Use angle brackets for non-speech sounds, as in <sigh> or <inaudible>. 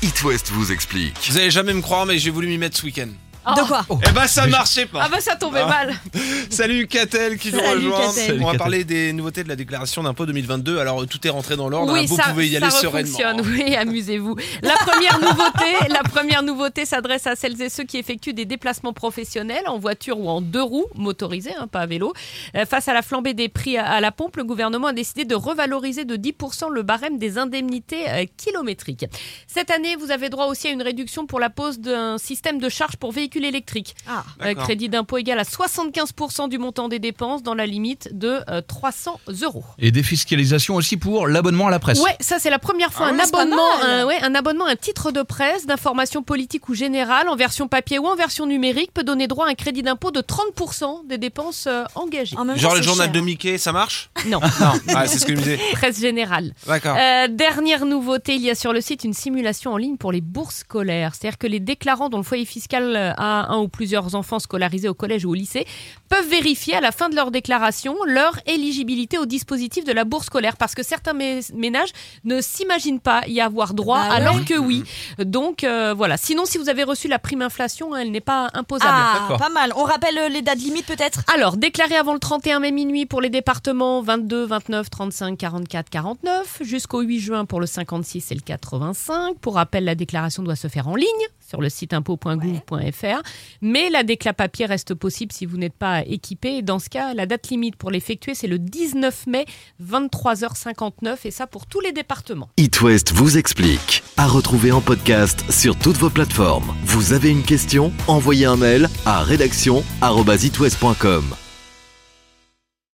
It West vous explique. Vous allez jamais me croire, mais j'ai voulu m'y mettre ce week-end. De quoi Eh ben, ça marchait pas. Ah bah ça tombait Ah. mal. <laughs> Salut Catel qui nous Salut, rejoint. Catel. On va parler des nouveautés de la déclaration d'impôt 2022. Alors, tout est rentré dans l'ordre. hein. Oui, Vous ça, pouvez y ça aller sereinement. refonctionne. Oui, amusez-vous. La première nouveauté, <laughs> la première nouveauté s'adresse à celles et ceux qui effectuent des déplacements professionnels en voiture ou en deux roues motorisées, hein, pas à vélo. Euh, face à la flambée des prix à, à la pompe, le gouvernement a décidé de revaloriser de 10% le barème des indemnités euh, kilométriques. Cette année, vous avez droit aussi à une réduction pour la pose d'un système de charge pour véhicules électriques. Ah. Euh, crédit d'impôt égal à 75% du montant des dépenses dans la limite de euh, 300 euros. Et défiscalisation aussi pour l'abonnement à la presse. Ouais, ça c'est la première fois Ah un ouais, abonnement, un, ouais, un abonnement, un titre de presse d'information politique ou générale en version papier ou en version numérique peut donner droit à un crédit d'impôt de 30% des dépenses euh, engagées. Même Genre le journal cher. de Mickey, ça marche? Non, Non, ah, c'est ce que je me disais. <laughs> presse générale. D'accord. Euh, dernière nouveauté, il y a sur le site une simulation en ligne pour les bourses scolaires. C'est-à-dire que les déclarants dont le foyer fiscal a un ou plusieurs enfants scolarisés au collège ou au lycée peuvent vérifier à la fin de leur déclaration leur éligibilité au dispositif de la bourse scolaire. Parce que certains mé- ménages ne s'imaginent pas y avoir droit, Bah ouais. alors que oui. Donc euh, voilà. Sinon, si vous avez reçu la prime inflation, elle n'est pas imposable. Ah, D'accord. pas mal. On rappelle euh, les dates limites peut-être? Alors, déclaré avant le 31 mai minuit pour les départements 22, 29, 35, 44, 49, jusqu'au 8 juin pour le 56 et le 85. Pour rappel, la déclaration doit se faire en ligne sur le site impôt.gouv.fr, mais la déclat papier reste possible si vous n'êtes pas équipé. Et dans ce cas, la date limite pour l'effectuer, c'est le 19 mai, 23h59, et ça pour tous les départements. It West vous explique. À retrouver en podcast sur toutes vos plateformes. Vous avez une question? Envoyez un mail à rédaction@itwest.com.